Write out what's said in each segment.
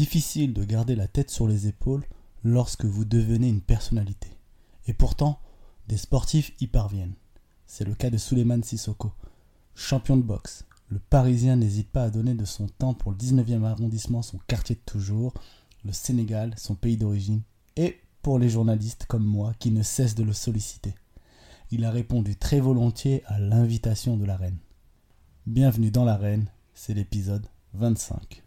difficile de garder la tête sur les épaules lorsque vous devenez une personnalité. Et pourtant, des sportifs y parviennent. C'est le cas de Suleiman Sissoko. Champion de boxe, le Parisien n'hésite pas à donner de son temps pour le 19e arrondissement son quartier de toujours, le Sénégal, son pays d'origine, et pour les journalistes comme moi qui ne cessent de le solliciter. Il a répondu très volontiers à l'invitation de la reine. Bienvenue dans l'arène, c'est l'épisode 25.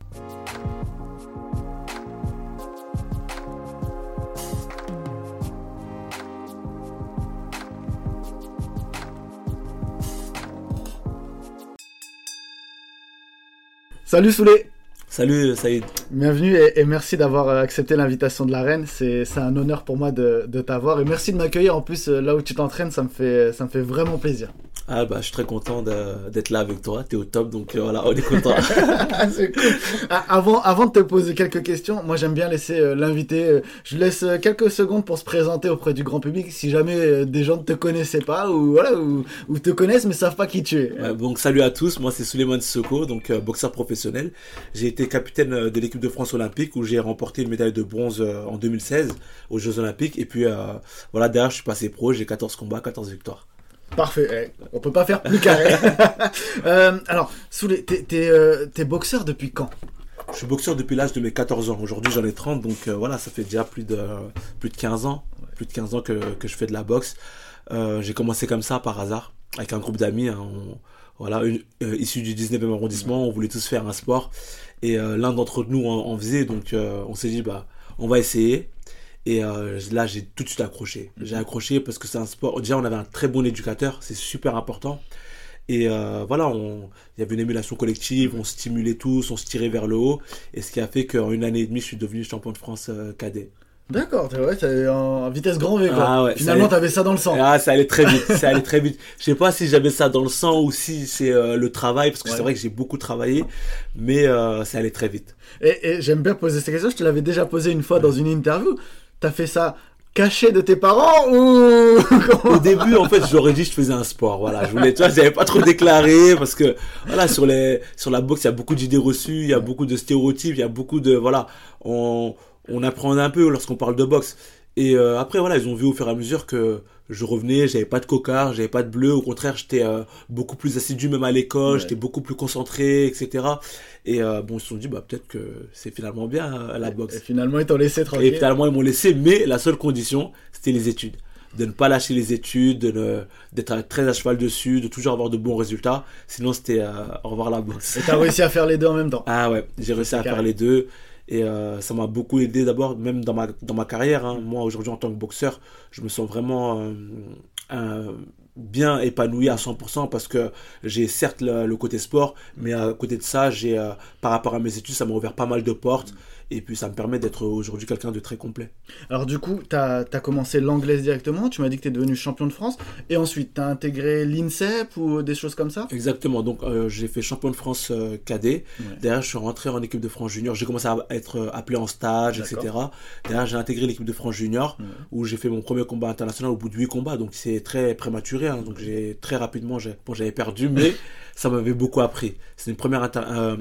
Salut Soulé Salut Saïd. Bienvenue et, merci d'avoir accepté l'invitation de la reine. C'est un honneur pour moi de, de t'avoir et merci de m'accueillir. En plus, euh, là où tu t'entraînes, ça, me fait, ça me fait vraiment plaisir. Ah bah je suis très content d'être là avec toi, t'es au top donc euh, voilà, on est content. c'est cool. Ah, avant, avant de te poser quelques questions, moi j'aime bien laisser euh, l'invité, euh, je laisse quelques secondes pour se présenter auprès du grand public si jamais des gens ne te connaissaient pas ou voilà ou, ou, te connaissent mais savent pas qui tu es. donc salut à tous, moi c'est Suleiman Soko, donc boxeur professionnel. J'ai été capitaine de l'équipe de France olympique où j'ai remporté une médaille de bronze en 2016 aux Jeux olympiques et puis voilà derrière je suis passé pro, j'ai 14 combats, 14 victoires. Parfait. Eh, on peut pas faire plus carré. euh, alors, Soulé, t'es, euh, boxeur depuis quand? Je suis boxeur depuis l'âge de mes 14 ans. Aujourd'hui, j'en ai 30, donc euh, voilà, ça fait déjà plus de, plus de 15 ans. Plus de 15 ans que, que je fais de la boxe. Euh, j'ai commencé comme ça par hasard, avec un groupe d'amis. Hein, voilà, une, issus du 19e arrondissement, on voulait tous faire un sport. Et l'un d'entre nous en, en faisait, donc on s'est dit, bah, on va essayer. Et euh, là, j'ai tout de suite accroché. Mhm. J'ai accroché parce que c'est un sport. Déjà, on avait un très bon éducateur, c'est super important. Et euh, voilà, il y avait une émulation collective, on stimulait tous, on se tirait vers le haut. Et ce qui a fait qu'en une année et demie, je suis devenu champion de France euh, cadet. D'accord, ouais, en vitesse grand V quoi. Ah ouais, Finalement, t'avais ça dans le sang. Ah, ça allait très vite, ça allait très vite. Je sais pas si j'avais ça dans le sang ou si c'est le travail, parce que c'est vrai que j'ai beaucoup travaillé, mais ça allait très vite. Et, et j'aime bien poser cette question, je te l'avais déjà posé une fois dans une interview. T'as fait ça caché de tes parents ou Au début, en fait, j'aurais dit je faisais un sport. Voilà, je voulais, tu vois, j'avais pas trop déclaré parce que voilà, sur les, sur la boxe, il y a beaucoup d'idées reçues, il y a beaucoup de stéréotypes, il y a beaucoup de, voilà, on, on apprend un peu lorsqu'on parle de boxe. Et euh, après, voilà, ils ont vu au fur et à mesure que je revenais, j'avais pas de cocard, j'avais pas de bleu. Au contraire, j'étais euh, beaucoup plus assidu même à l'école, j'étais beaucoup plus concentré, etc. Et euh, bon, ils se sont dit, bah peut-être que c'est finalement bien la boxe. Et finalement, ils t'ont laissé tranquille. Et finalement, ils m'ont laissé, mais la seule condition, c'était les études de ne pas lâcher les études, de d'être très à cheval dessus, de toujours avoir de bons résultats. Sinon, c'était au revoir la boxe. Et t'as réussi à faire les deux en même temps. Ah ouais, j'ai réussi à faire les deux. Et euh, ça m'a beaucoup aidé d'abord, même dans ma, carrière. Hein. Moi, aujourd'hui, en tant que boxeur, je me sens vraiment euh, bien épanoui à 100% parce que j'ai certes le, côté sport, mais à côté de ça, j'ai euh, par rapport à mes études, ça m'a ouvert pas mal de portes. Et puis ça me permet d'être aujourd'hui quelqu'un de très complet. Alors du coup, tu as, commencé l'anglaise directement, tu m'as dit que tu es devenu champion de France, et ensuite tu as intégré l'INSEP ou des choses comme ça? Exactement, donc euh, j'ai fait champion de France euh, cadet, derrière je suis rentré en équipe de France junior, j'ai commencé à être euh, appelé en stage, etc. Derrière j'ai intégré l'équipe de France junior, où j'ai fait mon premier combat international au bout de 8 combats, donc c'est très prématuré, hein. donc j'ai très rapidement, bon j'avais perdu, mais ça m'avait beaucoup appris. C'est une première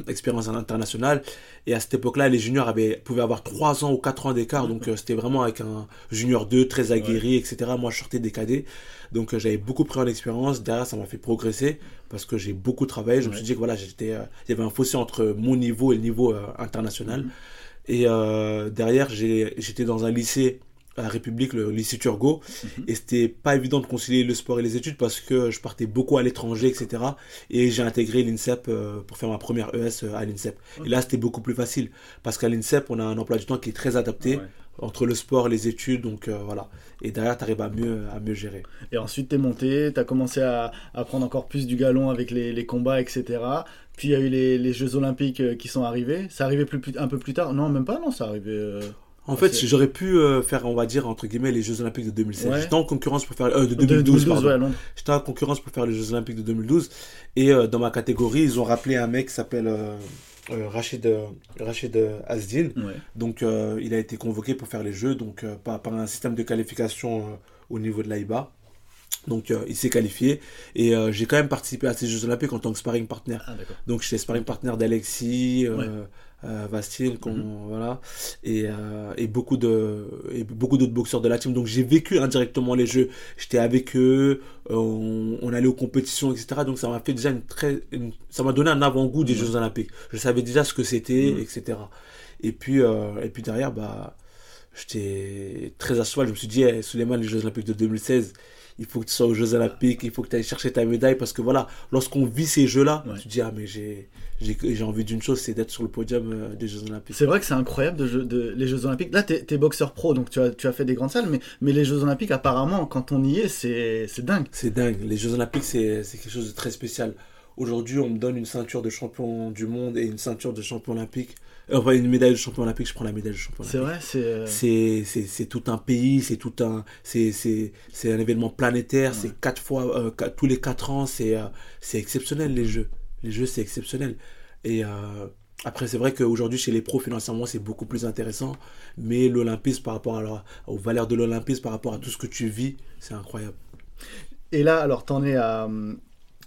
expérience internationale, et à cette époque-là, les juniors avaient, pouvaient avoir 3 ans ou 4 ans d'écart. Donc, euh, c'était vraiment avec un junior 2 très aguerri, etc. Moi, je sortais des cadets. Donc, euh, j'avais beaucoup pris en expérience. Derrière, ça m'a fait progresser parce que j'ai beaucoup travaillé. Je me suis dit que voilà, j'étais, euh, il y avait un fossé entre mon niveau et le niveau international. Mm-hmm. Et derrière, j'étais dans un lycée à la République, le lycée Turgot. Mhm. Et c'était pas évident de concilier le sport et les études parce que je partais beaucoup à l'étranger, etc. Et j'ai intégré l'INSEP euh, pour faire ma première ES euh, à l'INSEP. Et là, c'était beaucoup plus facile parce qu'à l'INSEP, on a un emploi du temps qui est très adapté. entre le sport et les études, donc euh, voilà. Et derrière, tu arrives à mieux, à mieux gérer. Et ensuite, tu es monté, tu as commencé à, à, prendre encore plus du galon avec les, les combats, etc. Puis il y a eu les, les, Jeux Olympiques qui sont arrivés. Ça arrivait plus, un peu plus tard Non, même pas, non, ça arrivait. En fait, j'aurais pu euh, faire, on va dire, entre guillemets, les Jeux Olympiques de 2016. J'étais en concurrence pour faire, euh, de 2012, pardon. J'étais en concurrence pour faire les Jeux Olympiques de 2012. Et euh, dans ma catégorie, ils ont rappelé un mec qui s'appelle euh, Rachid, Rachid Asdin. Donc, il a été convoqué pour faire les Jeux, donc par, par, un système de qualification au niveau de l'AIBA. Donc il s'est qualifié et j'ai quand même participé à ces Jeux Olympiques en tant que sparring partner. Ah, donc j'étais sparring partner d'Alexis, euh, Vastine, mhm. voilà, et, euh, et, beaucoup de et beaucoup d'autres boxeurs de la team. Donc j'ai vécu indirectement les jeux. J'étais avec eux, euh, on, allait aux compétitions, etc. Donc ça m'a fait déjà une très, ça m'a donné un avant-goût des mhm. Jeux Olympiques. Je savais déjà ce que c'était, etc. Et puis et puis derrière, bah, j'étais très à cheval. Je me suis dit, hey, Suleiman, les Jeux Olympiques de 2016 il faut que tu sois aux Jeux Olympiques, il faut que tu ailles chercher ta médaille parce que voilà, lorsqu'on vit ces jeux-là, tu te dis, ah, mais j'ai, j'ai, envie d'une chose, c'est d'être sur le podium euh, des Jeux Olympiques. C'est vrai que c'est incroyable de, de, les Jeux Olympiques. Là, tu es, boxeur pro, donc tu as, tu as fait des grandes salles, mais, mais les Jeux Olympiques, apparemment, quand on y est, c'est, c'est dingue. C'est dingue. Les Jeux Olympiques, c'est, c'est quelque chose de très spécial. Aujourd'hui, on me donne une ceinture de champion du monde et une ceinture de champion olympique. Euh, enfin, une médaille de champion olympique, je prends la médaille de champion olympique. C'est vrai, euh, c'est. C'est tout un pays, c'est tout un. C'est un événement planétaire, c'est quatre fois, euh, tous les quatre ans, c'est c'est exceptionnel les Jeux. Les Jeux, c'est exceptionnel. Et. Après, c'est vrai qu'aujourd'hui, chez les pros, financièrement, c'est beaucoup plus intéressant. Mais l'olympisme, par rapport à aux valeurs de l'olympisme, par rapport à tout ce que tu vis, c'est incroyable. Et là, alors, t'en es à,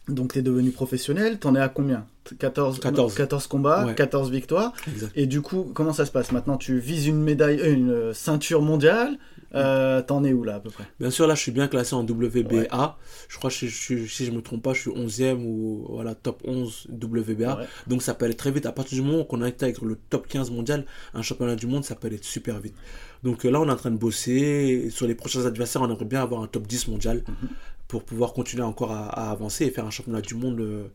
donc tu es devenu professionnel, t'en es à combien? 14, 14. combats, 14 victoires. Et du coup, comment ça se passe Maintenant, tu vises une médaille, euh, une ceinture mondiale. Euh, t'en es où là à peu près? Bien sûr, là je suis bien classé en WBA. Je crois que si je me trompe pas, je suis 11e ou voilà, top 11 WBA. Donc ça peut aller très vite. À partir du moment qu'on a été avec le top 15 mondial, un championnat du monde, ça peut aller super vite. Donc euh, là, on est en train de bosser. Sur les prochains adversaires, on aimerait bien avoir un top 10 mondial. Mhm pour pouvoir continuer encore à, avancer et faire un championnat du monde euh,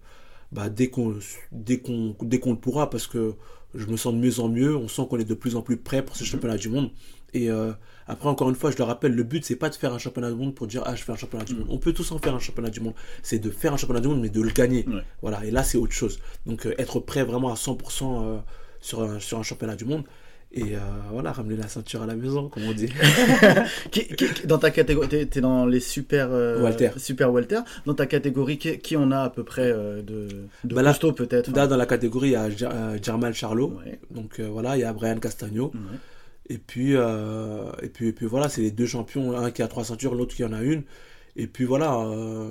bah, dès qu'on dès qu'on dès qu'on le pourra parce que je me sens de mieux en mieux on sent qu'on est de plus en plus prêt pour ce mhm. championnat du monde. Et euh, après encore une fois je le rappelle le but c'est pas de faire un championnat du monde pour dire ah je fais un championnat du mhm. monde. On peut tous en faire un championnat du monde. C'est de faire un championnat du monde mais de le gagner. Voilà. Et là c'est autre chose. Donc euh, être prêt vraiment à 100% sur sur un championnat du monde et euh, voilà, ramener la ceinture à la maison, comme on dit. dans ta catégorie, tu es, dans les super, euh, Walter. super Walter. Dans ta catégorie, qui, on a à peu près euh, de, de bah peut-être Là, dans la catégorie, il y a Germal Charlot. Donc voilà, il y a Brian Castagno. Et, puis, et, puis, et puis voilà, c'est les deux champions, un qui a trois ceintures, l'autre qui en a une. Et puis voilà, euh,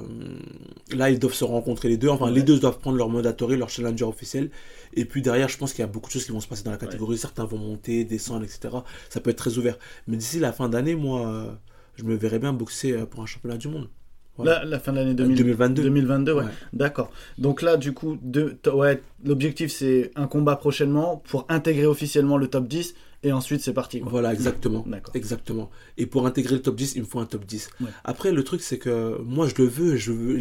là ils doivent se rencontrer les deux. Enfin, les deux doivent prendre leur mandatory, leur challenger officiel. Et puis derrière, je pense qu'il y a beaucoup de choses qui vont se passer dans la catégorie. Certains vont monter, descendre, etc. Ça peut être très ouvert. Mais d'ici la fin d'année, moi, euh, je me verrais bien boxer euh, pour un championnat du monde. La, fin de l'année 2022. 2022, ouais. D'accord. Donc là, du coup, ouais, l'objectif c'est un combat prochainement pour intégrer officiellement le top 10 et ensuite c'est parti. Voilà, exactement. Exactement. Et pour intégrer le top 10, il me faut un top 10. Après, le truc, c'est que moi, je le veux, je veux,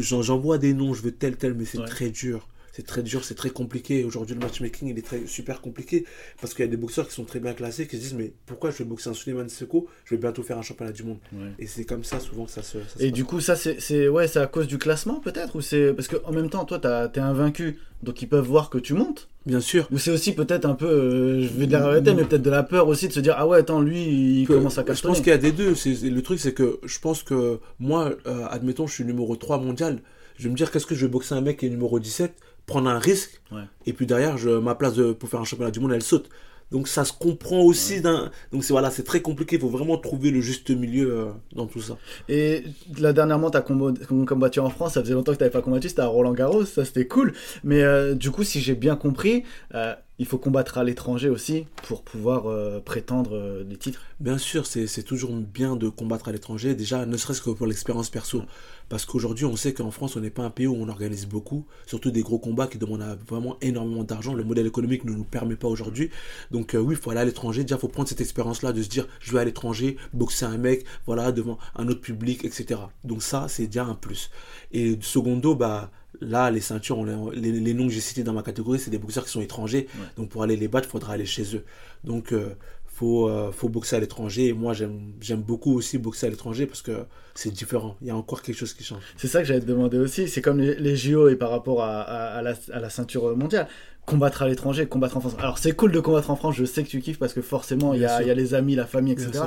j'envoie des noms, je veux tel, tel, mais c'est très dur c'est très dur, c'est très compliqué. Aujourd'hui, le matchmaking, il est très, super compliqué parce qu'il y a des boxeurs qui sont très bien classés qui se disent Mais pourquoi je vais boxer un Suleiman Seko? Je vais bientôt faire un championnat du monde. Et c'est comme ça souvent que ça se. et du coup, ça, c'est ouais, à cause du classement peut-être? Ou c'est. Parce qu'en même temps, toi, t'es invaincu, donc ils peuvent voir que tu montes. Bien sûr. Ou c'est aussi peut-être un peu, euh, je vais dire la mais peut-être de la peur aussi de se dire ah ouais attends lui il commence à casser. Je pense qu'il y a des deux. Le truc c'est que je pense que moi, euh, admettons je suis numéro 3 mondial, je vais me dire qu'est-ce que je vais boxer un mec qui est numéro 17 prendre un risque. Et puis derrière, je, ma place de, pour faire un championnat du monde, elle saute. Donc ça se comprend aussi d'un. Donc c'est voilà, c'est très compliqué. Il faut vraiment trouver le juste milieu euh, dans tout ça. Et là dernièrement, tu as combattu en France. Ça faisait longtemps que tu n'avais pas combattu. C'était à Roland Garros. Ça c'était cool. Mais euh, du coup, si j'ai bien compris, euh, il faut combattre à l'étranger aussi pour pouvoir euh, prétendre euh, des titres. Bien sûr, c'est toujours bien de combattre à l'étranger, déjà ne serait-ce que pour l'expérience perso. Parce qu'aujourd'hui, on sait qu'en France, on n'est pas un pays où on organise beaucoup, surtout des gros combats qui demandent vraiment énormément d'argent. Le modèle économique ne nous permet pas aujourd'hui. Donc euh, oui, il faut aller à l'étranger. Déjà, il faut prendre cette expérience-là de se dire, je vais à l'étranger, boxer un mec, voilà, devant un autre public, etc. Donc ça, c'est déjà un plus. Et secondo, bah Là, les ceintures, les, noms que j'ai cités dans ma catégorie, c'est des boxeurs qui sont étrangers. Donc pour aller les battre, il faudra aller chez eux. Donc il euh, faut, euh, faut boxer à l'étranger. Et moi, j'aime beaucoup aussi boxer à l'étranger parce que c'est différent. Il y a encore quelque chose qui change. C'est ça que j'allais te demander aussi. C'est comme les, JO et par rapport à, la, ceinture mondiale combattre à l'étranger, combattre en France. Alors c'est cool de combattre en France, je sais que tu kiffes parce que forcément il y, a, les amis, la famille, etc.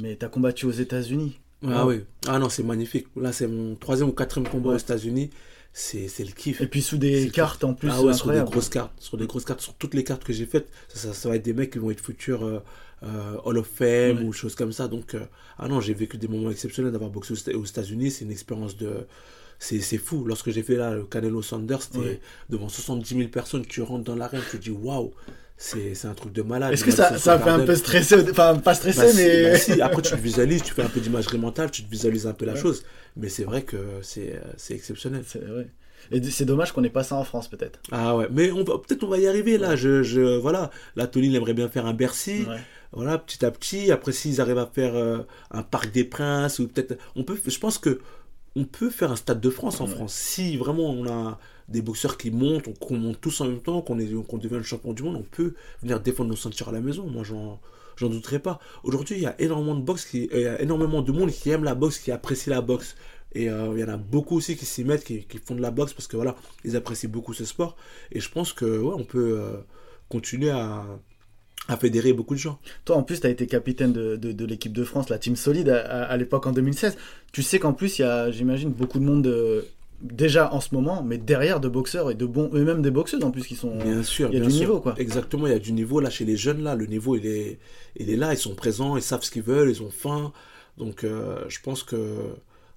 Mais tu as combattu aux États-Unis. Ah oui, ah non, c'est magnifique. Là, c'est mon troisième ou quatrième combat aux États-Unis c'est le kiff. Et puis sous des cartes en plus. Ah ouais, sur des grosses cartes. Sur des grosses cartes, sur toutes les cartes que j'ai faites, ça, ça, va être des mecs qui vont être futurs euh, euh, Hall of Fame ou choses comme ça. Donc, euh, ah non, j'ai vécu des moments exceptionnels d'avoir boxé aux, États-Unis. C'est une expérience de. c'est fou. Lorsque j'ai fait là le Canelo Sanders, c'était devant 70 000 personnes, tu rentres dans l'arène, tu te dis waouh, c'est un truc de malade. Est-ce que ça, ça fait un peu stressé Enfin, pas stressé, bah, mais. Bah, si, après, tu te visualises, tu fais un peu d'imagerie mentale, tu te visualises un peu la chose. Mais c'est vrai que c'est exceptionnel. C'est vrai. Et c'est dommage qu'on n'ait pas ça en France, peut-être. Ah ouais, mais peut-être on va y arriver là. Je, je, voilà, là, Tony, aimerait bien faire un Bercy. Voilà, petit à petit. Après, s'ils arrivent à faire euh, un Parc des Princes, ou peut-être. On peut, je pense que on peut faire un Stade de France en France. Si vraiment on a des boxeurs qui montent, qu'on monte tous en même temps, qu'on devient le champion du monde, on peut venir défendre nos ceintures à la maison. Moi, j'en j'en douterai pas. Aujourd'hui, il y a énormément de boxe qui, il y a énormément de monde qui aime la boxe, qui apprécie la boxe. Et euh, il y en a beaucoup aussi qui s'y mettent, qui, font de la boxe parce que voilà, ils apprécient beaucoup ce sport. Et je pense que ouais, on peut euh, continuer à, à fédérer beaucoup de gens. Toi, en plus, tu as été capitaine de, de, l'équipe de France, la Team Solide, à, l'époque en 2016. Tu sais qu'en plus, il y a, j'imagine, beaucoup de monde euh, déjà en ce moment, mais derrière de boxeurs et de bons, et même des boxeuses en plus qui sont. Bien sûr, il y a du niveau quoi. Exactement, il y a du niveau là chez les jeunes là. Le niveau il est, il est là, ils sont présents, ils savent ce qu'ils veulent, ils ont faim. Donc euh, je pense que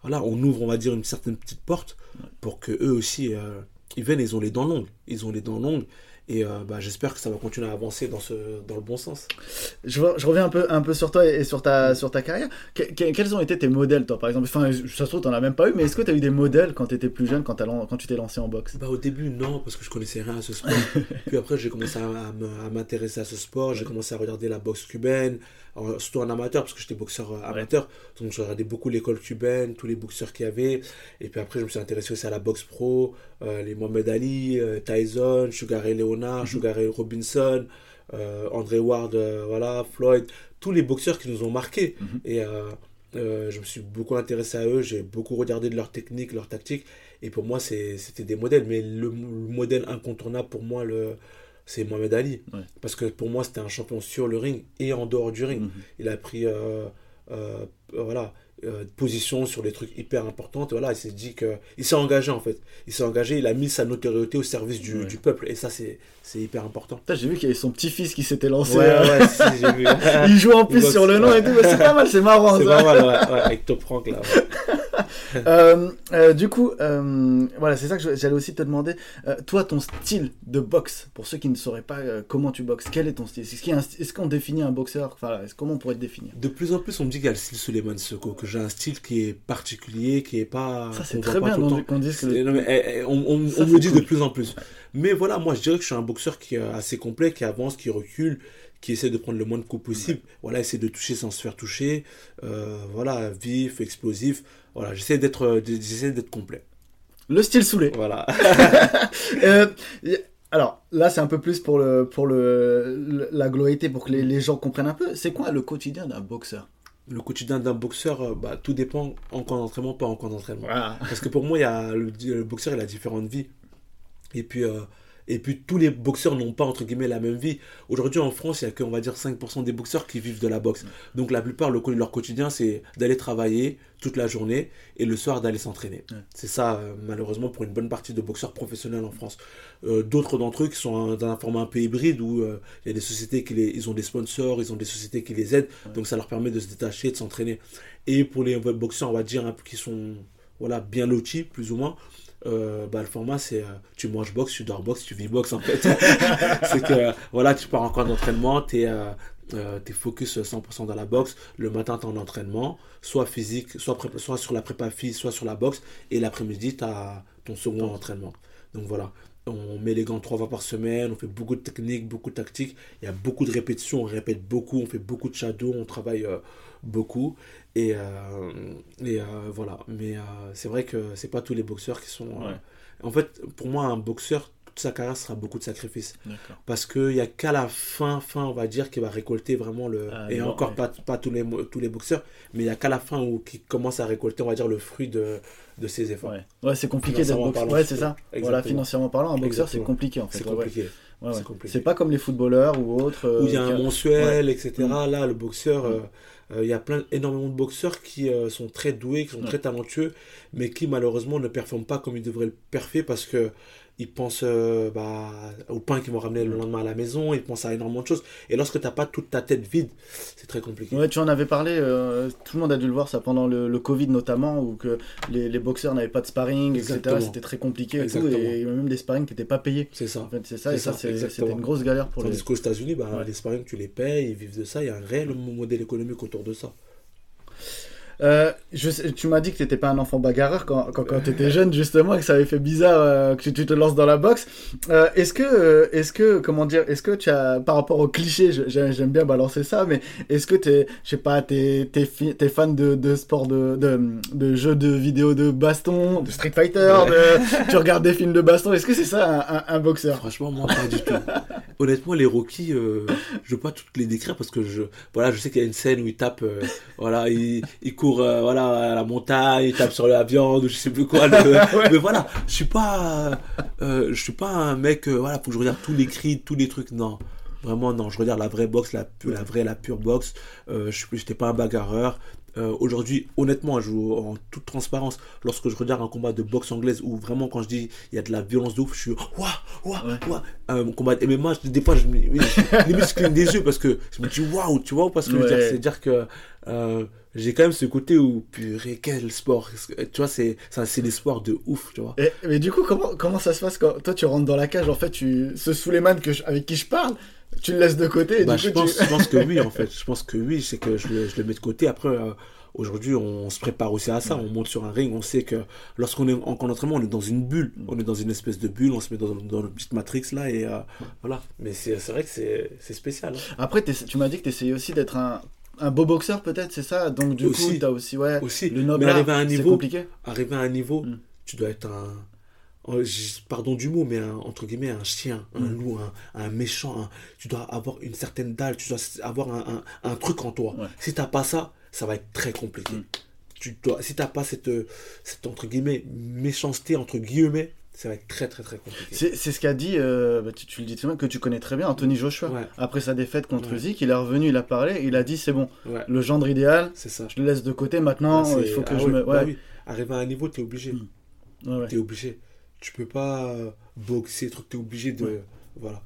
voilà, on ouvre on va dire une certaine petite porte pour que eux aussi euh, ils viennent, ils ont les dents longues, ils ont les dents longues et euh, bah, j'espère que ça va continuer à avancer dans, ce, dans le bon sens. Je, je reviens un peu, un peu sur toi et sur ta, sur ta carrière. quels ont été tes modèles, toi, par exemple? Enfin, ça se trouve, tu n'en as même pas eu, mais est-ce que tu as eu des modèles quand tu étais plus jeune, quand, quand tu t'es lancé en boxe? Bah, Au début, non, parce que je connaissais rien à ce sport. Puis après, j'ai commencé à, m'intéresser à ce sport. J'ai commencé à regarder la boxe cubaine, surtout en amateur, parce que j'étais boxeur euh, amateur. Donc, je regardais beaucoup l'école cubaine, tous les boxeurs qu'il y avait. Et puis après, je me suis intéressé aussi à la boxe pro, euh, les Mohamed Ali, Tyson, Sugar Ray Leonard Sugar Ray Robinson, euh, André Ward, euh, voilà, Floyd, tous les boxeurs qui nous ont marqués. Mhm. Et euh, je me suis beaucoup intéressé à eux, j'ai beaucoup regardé de leur technique, leur tactique. Et pour moi, c'était des modèles. Mais le, modèle incontournable pour moi, le, c'est Mohamed Ali. Parce que pour moi, c'était un champion sur le ring et en dehors du ring. Mhm. Il a pris voilà, euh, position sur des trucs hyper importants. voilà, il s'est dit que il s'est engagé en fait. Il s'est engagé, il a mis sa notoriété au service du, du peuple et ça c'est c'est hyper important. J'ai vu qu'il y avait son petit-fils qui s'était lancé. Ouais, ouais, j'ai vu. il joue en plus sur le nom et tout, c'est pas mal, c'est marrant. C'est pas mal, ouais, avec Top Frank là. Euh, euh, du coup, euh, voilà, c'est ça que j'allais aussi te demander. toi, ton style de boxe, pour ceux qui ne sauraient pas comment tu boxes, quel est ton style? Est-ce qu'on définit un boxeur? Enfin, Comment on pourrait te définir? De plus en plus, on me dit qu'il y a le style Suleiman Soko, que j'ai un style qui est particulier, qui est pas. Ça, c'est très bien qu'on dise que. Eh, eh, on, me le dit de plus en plus. Mais voilà, moi, je dirais que je suis un boxeur qui est assez complet, qui avance, qui recule, qui essaie de prendre le moins de coups possible. Voilà, essaie de toucher sans se faire toucher. voilà, vif, explosif. Voilà, j'essaie d'être, euh, j'essaie d'être complet. Le style saoulé. Voilà. Euh, alors là, c'est un peu plus pour le pour le, la globalité, pour que les, gens comprennent un peu. C'est quoi le quotidien d'un boxeur? Le quotidien d'un boxeur, euh, bah, tout dépend en camp d'entraînement, pas en camp d'entraînement. Parce que pour moi, il y a le, boxeur, il a différentes vies. Et puis et puis tous les boxeurs n'ont pas entre guillemets la même vie. Aujourd'hui en France, il n'y a que on va dire 5% des boxeurs qui vivent de la boxe. Donc la plupart, le, leur quotidien, c'est d'aller travailler toute la journée et le soir d'aller s'entraîner. C'est ça euh, malheureusement pour une bonne partie de boxeurs professionnels en France. Euh, d'autres d'entre eux qui sont dans un format un peu hybride où euh, il y a des sociétés qui les, ils ont des sponsors, ils ont des sociétés qui les aident, donc ça leur permet de se détacher, de s'entraîner. Et pour les boxeurs, on va dire, qui sont voilà, bien lotis, plus ou moins, euh, bah, le format c'est euh, tu manges boxe, tu dors boxe, tu vis boxe en fait. c'est que voilà, tu pars en camp d'entraînement, tu es, euh, euh focus 100% dans la boxe. Le matin, tu en entraînement, soit physique, soit, soit sur la prépa physique, soit sur la boxe. Et l'après-midi, tu as ton second entraînement. Donc voilà, on met les gants trois fois par semaine, on fait beaucoup de techniques, beaucoup de tactiques. Il y a beaucoup de répétitions, on répète beaucoup, on fait beaucoup de shadow, on travaille beaucoup. Et, euh, et euh, voilà. Mais euh, c'est vrai que c'est pas tous les boxeurs qui sont. En fait, pour moi, un boxeur, toute sa carrière sera beaucoup de sacrifices. Parce qu'il n'y a qu'à la fin, fin, on va dire, qu'il va récolter vraiment le. Ah, et encore pas, pas tous, les, tous les boxeurs, mais il n'y a qu'à la fin où il commence à récolter, on va dire, le fruit de, de ses efforts. Ouais, c'est compliqué d'être boxeur. Ouais, c'est ça. Voilà, financièrement parlant, un boxeur, c'est compliqué en fait. C'est compliqué. C'est pas comme les footballeurs ou autres. Où il y a un mensuel, etc. Mm. Là, le boxeur. Mm. Euh, il y a plein, énormément de boxeurs qui euh, sont très doués, qui sont très talentueux, mais qui malheureusement ne performent pas comme ils devraient le perfer parce que ils pensent euh, bah, au pain qu'ils vont ramener le lendemain à la maison, ils pensent à énormément de choses. Et lorsque tu n'as pas toute ta tête vide, c'est très compliqué. Ouais, tu en avais parlé, euh, tout le monde a dû le voir ça pendant le, le Covid notamment, où que les, les boxeurs n'avaient pas de sparring, etc. C'était très compliqué et, tout, et il y avait même des sparring qui n'étaient pas payés. C'est ça. En fait, c'est ça, et ça, c'était une grosse galère pour Tandis les. qu'aux États-Unis, bah, les sparring, tu les payes, ils vivent de ça, il y a un réel modèle économique autour de ça. Euh, je tu m'as dit que tu n'étais pas un enfant bagarreur quand, quand, quand tu étais jeune, justement, et que ça avait fait bizarre euh, que tu te lances dans la boxe. Euh, est-ce que, euh, est-ce que, comment dire, est-ce que tu as, par rapport au cliché, j'aime bien balancer ça, mais est-ce que tu es, je sais pas, tu es, es, fan de, de sport, de, de, de, jeux de vidéo de baston, de Street Fighter, tu regardes des films de baston, est-ce que c'est ça un, un, boxeur? Franchement, moi, pas du tout. Honnêtement, les Rocky, je veux pas toutes les décrire parce que je, voilà, je sais qu'il y a une scène où il tape, voilà, il, il court euh, voilà, à la montagne, il tape sur la viande ou je sais plus quoi. Mais voilà, je suis pas, euh, je suis pas un mec, euh, voilà, faut que je regarde tous les cris, tous les trucs. Non, vraiment non. Je regarde la vraie boxe, la, la vraie, la pure boxe. je n'étais pas un bagarreur. Aujourd'hui, honnêtement, je joue en toute transparence. Lorsque je regarde un combat de boxe anglaise où vraiment, quand je dis il y a de la violence de ouf, je suis waouh, waouh, waouh. Un combat de MMA, des fois, je, limite, je cligne des yeux parce que je me dis waouh, tu vois, parce que C'est-à-dire que j'ai quand même ce côté où, purée, quel sport. Tu vois, c'est, c'est des sports de ouf, tu vois. Et, mais du coup, comment, comment ça se passe quand toi tu rentres dans la cage En fait, tu, ce Suleiman que avec qui je parle, tu le laisses de côté et bah, je, pense, je pense que oui, en fait. Je pense que oui, c'est que je le, je le, mets de côté. Après, euh, aujourd'hui, on se prépare aussi à ça. On monte sur un ring. On sait que lorsqu'on est en entraînement, on est dans une bulle. On est dans une espèce de bulle. On se met dans, dans notre petite matrix là. Et euh, voilà. Mais c'est vrai que c'est spécial. Hein. Après, tu m'as dit que tu essayais aussi d'être un un beau boxeur peut-être, c'est ça? Donc du coup, tu as aussi ouais, aussi. le noble. Mais arriver à un niveau, compliqué. Arriver à un niveau, mm. tu dois être un pardon du mot, mais un, entre guillemets un chien, un mm. loup, un, méchant. tu dois avoir une certaine dalle, tu dois avoir un, un, truc en toi. Si tu n'as pas ça, ça va être très compliqué. Mm. Tu dois, si tu n'as pas cette, cette entre guillemets méchanceté entre guillemets, ça va être très très très compliqué. C'est ce qu'a dit, euh, bah, tu, le dis très bien, que tu connais très bien, Anthony Joshua. Après sa défaite contre Zik, il est revenu, il a parlé, il a dit c'est bon, le gendre idéal, ça. je le laisse de côté maintenant, il faut que ah je me. Bah ouais. Arriver à un niveau, tu es obligé. Mm. Tu es obligé. Tu peux pas euh, boxer, tu es obligé de. Voilà.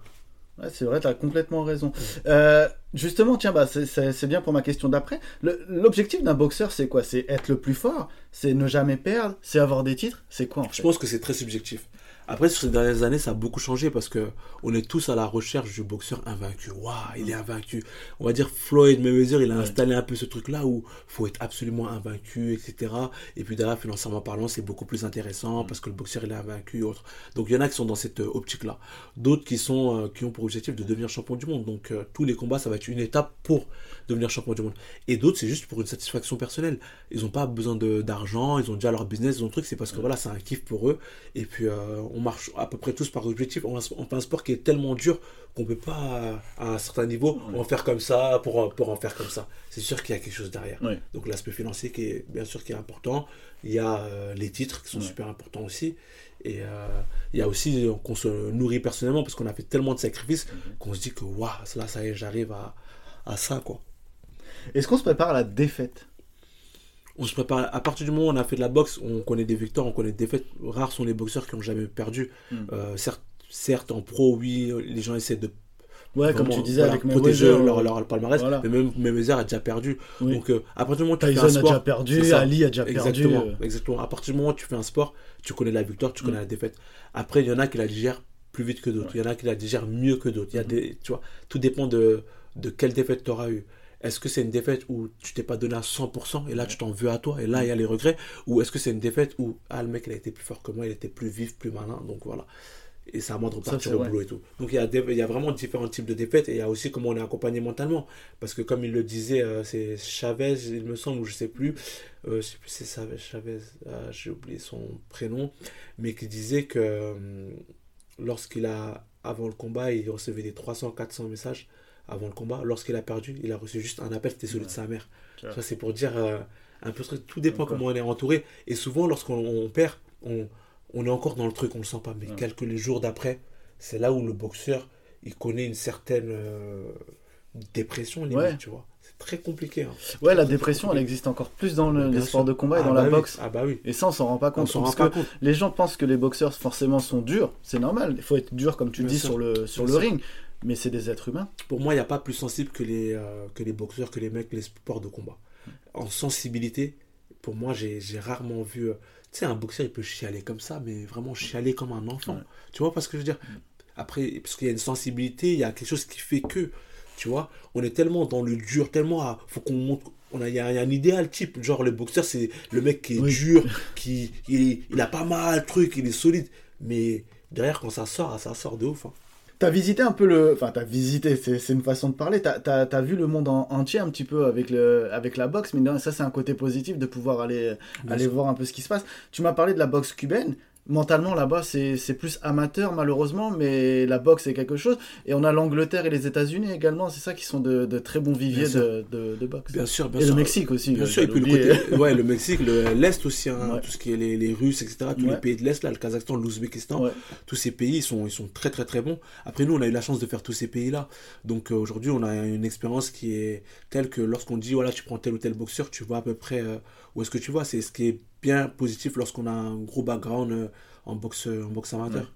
Ouais, c'est vrai, tu as complètement raison. Euh, justement, tiens, bah, c'est bien pour ma question d'après. L'objectif d'un boxeur, c'est quoi? C'est être le plus fort? C'est ne jamais perdre? C'est avoir des titres? C'est quoi en fait? Je pense que c'est très subjectif. Après, sur ces dernières années, ça a beaucoup changé parce que on est tous à la recherche du boxeur invaincu. Waouh, il est invaincu. On va dire Floyd Mayweather, il a installé un peu ce truc-là où faut être absolument invaincu, etc. Et puis derrière, financièrement parlant, c'est beaucoup plus intéressant parce que le boxeur il est invaincu et autres. Donc il y en a qui sont dans cette euh, optique-là. D'autres qui sont euh, qui ont pour objectif de devenir champion du monde. Donc euh, tous les combats, ça va être une étape pour devenir champion du monde. Et d'autres, c'est juste pour une satisfaction personnelle. Ils n'ont pas besoin d'argent, ils ont déjà leur business, ils ont truc. C'est parce que voilà, c'est un kiff pour eux. Et puis on marche à peu près tous par objectif. On, fait un sport qui est tellement dur qu'on peut pas, à un certain niveau, en faire comme ça pour, pour en faire comme ça. C'est sûr qu'il y a quelque chose derrière. Donc l'aspect financier qui est bien sûr qui est important. Il y a euh, les titres qui sont super importants aussi. Et euh, il y a aussi qu'on se nourrit personnellement parce qu'on a fait tellement de sacrifices mhm. qu'on se dit que waouh, là ça y est, j'arrive à, à ça quoi. Est-ce qu'on se prépare à la défaite? On se prépare. À partir du moment où on a fait de la boxe, on connaît des victoires, on connaît des défaites. Rares sont les boxeurs qui n'ont jamais perdu. Hmm. Euh, certes, certes, en pro, oui, les gens essaient de Ouais, comme tu disais avec protéger leur, leur, palmarès, mais même Mayweather a déjà perdu. Donc euh, à partir du moment où tu fais un sport, a déjà perdu, Ali a déjà exactement, perdu. Euh. Exactement. À partir du moment où tu fais un sport, tu connais la victoire, tu connais hmm. la défaite. Après, il y en a qui la digèrent plus vite que d'autres. Il y en a qui la digèrent mieux que d'autres. Il y a des, tu vois, tout dépend de de quelle défaite tu auras eu. Est-ce que c'est une défaite où tu t'es pas donné à 100% et là tu t'en veux à toi et là il y a les regrets? Ou est-ce que c'est une défaite où ah, le mec il a été plus fort que moi, il était plus vif, plus malin, donc voilà. Et c'est à moi de repartir au boulot et tout. Donc il y, a il y a vraiment différents types de défaites et il y a aussi comment on est accompagné mentalement. Parce que comme il le disait, euh, c'est Chavez, il me semble, ou je sais plus, euh, je sais plus c'est Chavez, ah, j'ai oublié son prénom, mais qui disait que hum, lorsqu'il a, avant le combat, il recevait des 300-400 messages avant le combat. Lorsqu'il a perdu, il a reçu juste un appel, c'était celui de sa mère. Ça, c'est pour dire euh, un peu tout dépend comment on est entouré. Et souvent, lorsqu'on perd, on, on, est encore dans le truc, on le sent pas. Mais quelques jours d'après, c'est là où le boxeur, il connaît une certaine. Euh, dépression, limite, tu vois. C'est très compliqué. Hein. Ouais, la dépression, elle existe encore plus dans le, les sports de combat et Ah dans bah la oui. boxe. Ah bah oui. Et ça, on s'en rend pas compte. parce rend pas que compte. les gens pensent que les boxeurs, forcément, sont durs. C'est normal. Il faut être dur, comme tu Bien dis, sûr. sur le, sur Bien le sûr. ring. Mais c'est des êtres humains. Pour moi, il n'y a pas plus sensible que les, euh, que les boxeurs, que les mecs, les sports de combat. En sensibilité, pour moi, j'ai rarement vu. euh, tu sais, un boxeur, il peut chialer comme ça, mais vraiment chialer comme un enfant. Ouais. Tu vois pas ce que je veux dire? Après, parce qu'il y a une sensibilité, il y a quelque chose qui fait que, tu vois, on est tellement dans le dur, tellement à. faut qu'on montre. On a, il y a, y a un idéal type. Genre, le boxeur, c'est le mec qui est Oui. dur, qui il, il a pas mal de trucs, il est solide. Mais derrière, quand ça sort, ça sort de ouf. hein. T'as visité un peu le. Enfin, t'as visité, c'est une façon de parler. T'as as, as vu le monde en- entier un petit peu avec, le, avec la boxe. Mais non, ça, c'est un côté positif de pouvoir aller, Bien aller sûr. voir un peu ce qui se passe. Tu m'as parlé de la boxe cubaine. Mentalement, là-bas, c'est plus amateur, malheureusement. Mais la boxe, c'est quelque chose. Et on a l'Angleterre et les États-Unis également. C'est ça qui sont de, de très bons viviers de, de, de boxe. Bien sûr, bien et sûr. le Mexique aussi. Bien sûr, et puis le côté, ouais, le Mexique, le- l'Est aussi, hein, Ouais. tout ce qui est les, les Russes, etc., tous Ouais. les pays de l'Est, là, le Kazakhstan, l'Ouzbékistan, Ouais. tous ces pays, ils sont, ils sont très, très, très bons. Après, nous, on a eu la chance de faire tous ces pays-là. Donc, euh, aujourd'hui, on a une expérience qui est telle que lorsqu'on dit, voilà, tu prends tel ou tel boxeur, tu vois à peu près euh, où est-ce que tu vas. C'est ce qui est bien positif lorsqu'on a un gros background euh, en boxe, en boxe amateur.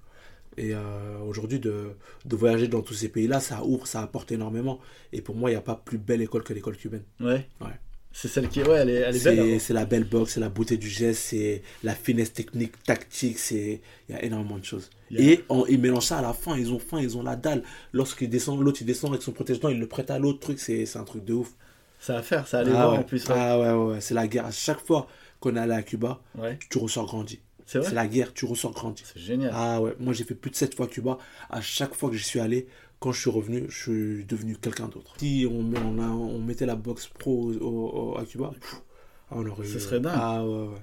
Et euh, aujourd'hui, de, de voyager dans tous ces pays-là, ça ouvre, ça apporte énormément. Et pour moi, il n'y a pas plus belle école que l'école cubaine. Ouais. Ouais. C'est celle qui est. Ouais, elle est, elle est belle. C'est la belle boxe, c'est la beauté du geste, c'est la finesse technique, tactique, c'est il y a énormément de choses. Et en- ils mélangent ça à la fin, ils ont faim, ils ont la dalle. Lorsqu'il descend, l'autre il descend avec son protège-dents, il le prête à l'autre truc, c'est c'est un truc de ouf. Ça va faire, ça allait ah voir ouais. en plus. ouais. Ah ouais, ouais, c'est la guerre. À chaque fois qu'on est allé à Cuba, tu ressors grandi. C'est vrai C'est la guerre, tu ressors grandi. C'est génial. Ah ouais, moi j'ai fait plus de 7 fois Cuba. À chaque fois que j'y suis allé, quand je suis revenu, je suis devenu quelqu'un d'autre. Si on, met- on, a, on mettait la boxe pro au- au- à Cuba, pff, ah, on aurait Ce serait dingue. Ah ouais, ouais.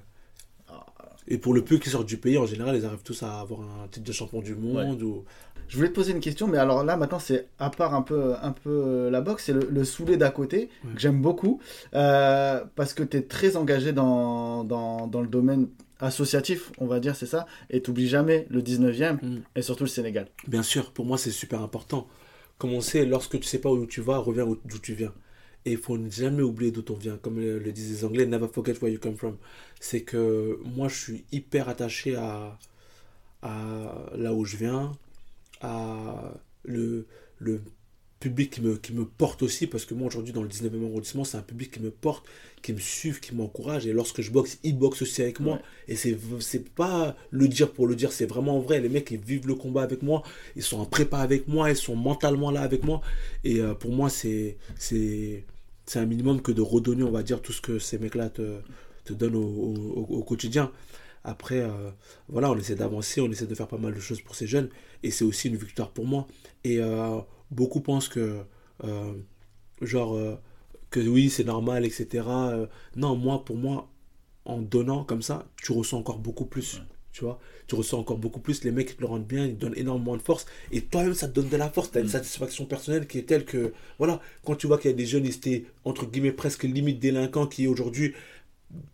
Et pour le peu qui sortent du pays, en général, ils arrivent tous à avoir un titre de champion du monde. Ou... Je voulais te poser une question, mais alors là maintenant c'est à part un peu, un peu euh, la boxe, c'est le, le soulé d'à côté Ouais. que j'aime beaucoup euh, parce que tu es très engagé dans, dans, dans le domaine associatif, on va dire, c'est ça, et t'oublies jamais le 19e Mm. et surtout le Sénégal. Bien sûr, pour moi, c'est super important. Comme on sait, lorsque tu sais pas où tu vas, reviens où- d'où tu viens. Et il faut jamais oublier d'où on vient. Comme le, disent les Anglais, never forget where you come from. C'est que moi, je suis hyper attaché à, à là où je viens, à le, le public qui me, qui me porte aussi. Parce que moi, aujourd'hui, dans le 19e arrondissement, c'est un public qui me porte, qui me suit, qui m'encourage. Et lorsque je boxe, ils boxent aussi avec moi. Ouais. Et c'est c'est pas le dire pour le dire, c'est vraiment vrai. Les mecs, ils vivent le combat avec moi, ils sont en prépa avec moi, ils sont mentalement là avec moi. Et euh, pour moi, c'est c'est c'est un minimum que de redonner, on va dire, tout ce que ces mecs-là te, te donnent au, au- au- au quotidien. Après, euh, voilà, on essaie d'avancer, on essaie de faire pas mal de choses pour ces jeunes. Et c'est aussi une victoire pour moi. Et euh, beaucoup pensent que, euh, genre, euh, que oui, c'est normal, etc. Euh, non, moi, pour moi, en donnant comme ça, tu ressens encore beaucoup plus. Tu vois, tu ressens encore beaucoup plus. Les mecs, te le rendent bien, ils te donnent énormément de force. Et toi-même, ça te donne de la force. Tu as une Mm. satisfaction personnelle qui est telle que, voilà, quand tu vois qu'il y a des jeunes, ils étaient, entre guillemets, presque limite délinquants, qui aujourd'hui,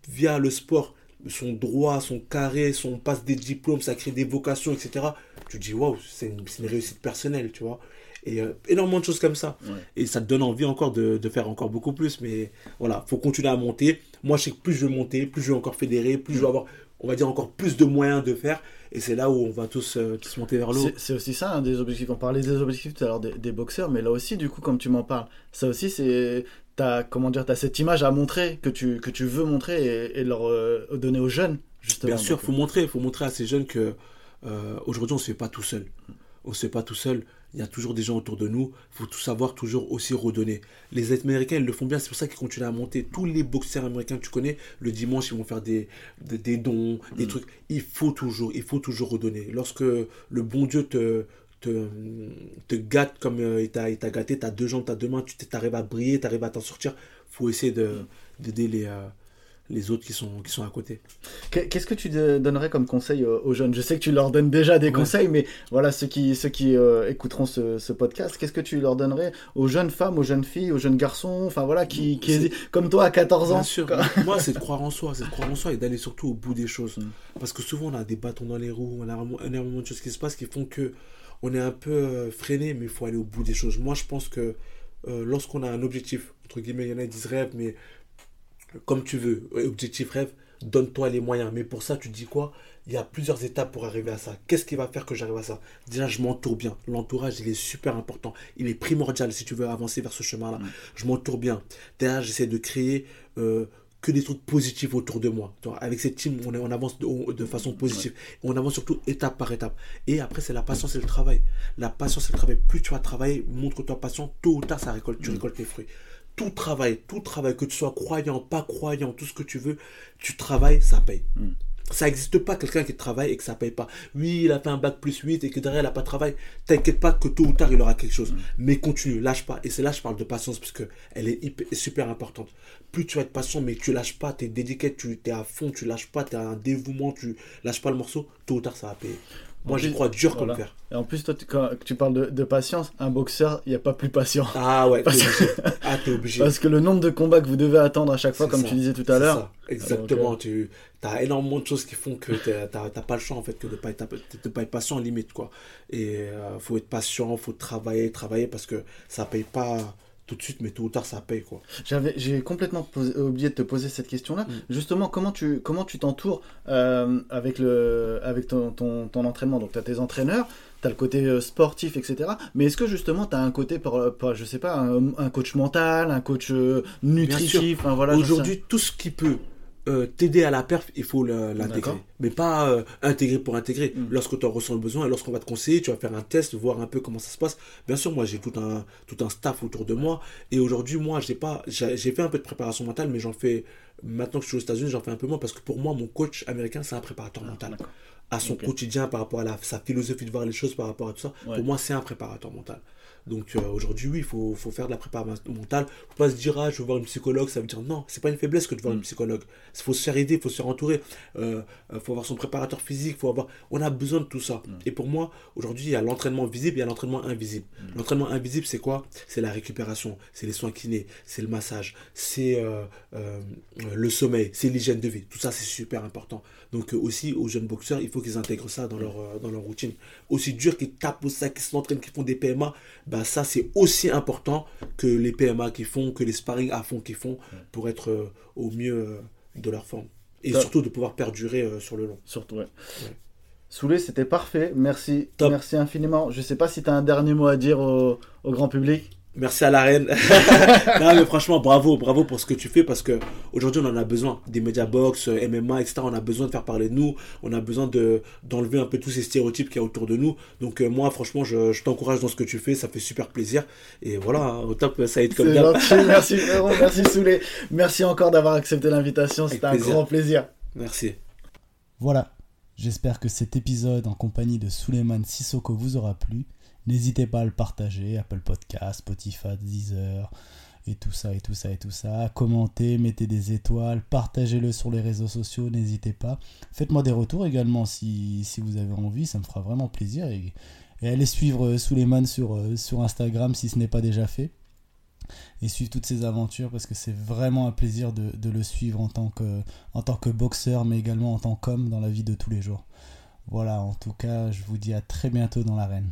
via le sport, sont droits, sont carrés, sont passe des diplômes, ça crée des vocations, etc. Tu te dis, waouh, c'est une, c'est une réussite personnelle, tu vois. Et euh, énormément de choses comme ça. Ouais. Et ça te donne envie encore de, de faire encore beaucoup plus. Mais voilà, faut continuer à monter. Moi, je sais que plus je vais monter, plus je vais encore fédérer, plus je vais avoir, on va dire, encore plus de moyens de faire. Et c'est là où on va tous, euh, tous monter vers le haut. C'est- aussi ça, un des objectifs. On parlait des objectifs tout à l'heure des, des boxeurs, mais là aussi, du coup, comme tu m'en parles, ça aussi, c'est. T'as, comment dire, t'as cette image à montrer, que tu, que tu veux montrer et, et leur euh, donner aux jeunes, justement. Bien sûr, faut montrer, faut montrer à ces jeunes que euh, aujourd'hui on se fait pas tout seul. On se fait pas tout seul. Il y a toujours des gens autour de nous. faut tout savoir toujours aussi redonner. Les Américains ils le font bien. C'est pour ça qu'ils continuent à monter. Tous les boxeurs américains que tu connais, le dimanche ils vont faire des des, des dons, des Mm. trucs. Il faut toujours, il faut toujours redonner. Lorsque le bon Dieu te te, te gâte comme euh, il t'a il gâté, t'as deux jambes, t'as deux mains, tu t'arrives à briller, t'arrives à t'en sortir. Faut essayer de d'aider les euh, les autres qui sont qui sont à côté. Qu'est- Qu'est-ce que tu donnerais comme conseil aux, jeunes? Je sais que tu leur donnes déjà des Ouais. conseils, mais voilà, ceux qui, ceux qui euh, écouteront ce, ce podcast, qu'est-ce que tu leur donnerais aux jeunes femmes, aux jeunes filles, aux jeunes garçons, enfin voilà, qui, qui comme toi à 14 ans Bien sûr. Moi, c'est de croire en soi, c'est de croire en soi et d'aller surtout au bout des choses. Mm. Parce que souvent, on a des bâtons dans les roues, on a énormément de choses qui se passent qui font que on est un peu euh, freiné, mais il faut aller au bout des choses. Moi, je pense que euh, lorsqu'on a un objectif, entre guillemets, il y en a qui disent rêve, mais comme tu veux, objectif rêve, donne-toi les moyens. Mais pour ça, tu dis quoi? Il y a plusieurs étapes pour arriver à ça. Qu'est-ce qui va faire que j'arrive à ça? Déjà, je m'entoure bien. L'entourage, il est super important. Il est primordial si tu veux avancer vers ce chemin-là. Mm. Je m'entoure bien. Derrière, j'essaie de créer euh, que des trucs positifs autour de moi. Avec cette team, on, on avance de, façon positive. On avance surtout étape par étape. Et après, c'est la patience et le travail. La patience et le travail. Plus tu vas travailler, montre-toi patient, tôt ou tard, ça récolte, tu mm. récoltes tes fruits tout travail, tout travail, que tu sois croyant, pas croyant, tout ce que tu veux, tu travailles, ça paye. Hmm. Ça n'existe pas quelqu'un qui travaille et que ça paye pas. Oui, il a fait un bac plus 8 et que derrière il n'a pas de travail. T'inquiète pas que tôt ou tard il aura quelque chose. Hmm. Mais continue, lâche pas. Et c'est là que je parle de patience parce que elle est super importante. Plus tu vas être patient, mais tu lâches pas, tu es dédié, tu es à fond, tu lâches pas, tu as un dévouement, tu lâches pas le morceau, tôt ou tard ça va payer. Moi, j'y crois dur comme fer. Et en plus, toi, quand tu parles de, patience, un boxeur, il n'y a pas plus patient. Ah ouais, parce, ah, es obligé. parce que le nombre de combats que vous devez attendre à chaque fois, comme tu disais tout à l'heure. Exactement, tu as énormément de choses qui font que tu n'as pas le choix, en fait, que de ne pas, être, pas être patient en limite, quoi. Et il euh, faut être patient, il faut travailler, travailler, parce que ça paye pas tout de suite, mais tôt ou tard, ça paye. quoi. J'avais, j'ai complètement oublié de te poser cette question-là. Mm. Justement, comment tu comment tu t'entoures euh, avec, le, avec ton, ton, ton entraînement? Donc, tu as tes entraîneurs, tu as le côté euh, sportif, etc. Mais est-ce que justement, tu as un côté, par, par, je sais pas, un, coach mental, un coach euh, nutritif voilà, Aujourd'hui, tout ce qui peut euh, t'aider à la perf, il faut l'intégrer. Mais pas euh, intégrer pour intégrer. Mm. Lorsque tu en ressens le besoin, lorsqu'on va te conseiller, tu vas faire un test, voir un peu comment ça se passe. Bien sûr, moi j'ai tout un, tout un staff autour de moi. Et aujourd'hui, moi, j'ai pas, j'ai fait un peu de préparation mentale, mais j'en fais, maintenant que je suis aux États-Unis, j'en fais un peu moins parce que pour moi, mon coach américain, c'est un préparateur ah, mental. À son quotidien, par rapport à la, sa philosophie de voir les choses, par rapport à tout ça, pour moi, c'est un préparateur mental. Donc euh, aujourd'hui, oui, il faut, faut, faire de la préparation mentale. faut pas se dire, ah, je veux voir une psychologue, ça veut dire non, c'est pas une faiblesse que de voir une mm. psychologue. Il faut se faire aider, il faut se faire entourer. Il euh, euh, faut avoir son préparateur physique, faut avoir... on a besoin de tout ça. Mm. Et pour moi, aujourd'hui, il y a l'entraînement visible, il y a l'entraînement invisible. Mm. L'entraînement invisible, c'est quoi? C'est la récupération, c'est les soins kinés, c'est le massage, c'est le sommeil, c'est l'hygiène de vie. Tout ça, c'est super important. Donc aussi, aux jeunes boxeurs, il faut qu'ils intègrent ça dans leur, dans leur routine. Aussi dur qu'ils tapent au sac, qu'ils s'entraînent, qu'ils font des PMA, bah, ça c'est aussi important que les PMA qui font, que les sparring à fond qui font pour être euh, au mieux euh, de leur forme. Et surtout de pouvoir perdurer euh, sur le long. Surtout, ouais. Soulé, c'était parfait. Merci. Merci infiniment. Je sais pas si tu as un dernier mot à dire au grand public. Merci à la reine. non, mais franchement, bravo, bravo pour ce que tu fais parce que aujourd'hui, on en a besoin. Des médias box, euh, MMA, etc. On a besoin de faire parler de nous. On a besoin de, d'enlever un peu tous ces stéréotypes qu'il y a autour de nous. Donc, euh, moi, franchement, je, je, t'encourage dans ce que tu fais. Ça fait super plaisir. Et voilà, hein, au top, ça a été comme d'hab. merci, merci Soulé. Merci encore d'avoir accepté l'invitation. C'était un grand plaisir. Merci. Voilà. J'espère que cet épisode en compagnie de Souleymane Sissoko vous aura plu. N'hésitez pas à le partager, Apple Podcast, Spotify, Deezer, et tout ça, et tout ça, et tout ça. Commentez, mettez des étoiles, partagez-le sur les réseaux sociaux, n'hésitez pas. Faites-moi des retours également si, vous avez envie, ça me fera vraiment plaisir. Et, allez suivre euh, Suleiman sur, euh, sur Instagram si ce n'est pas déjà fait. Et suivre toutes ses aventures parce que c'est vraiment un plaisir de, le suivre en tant, que, en tant que boxeur, mais également en tant qu'homme dans la vie de tous les jours. Voilà, en tout cas, je vous dis à très bientôt dans l'arène.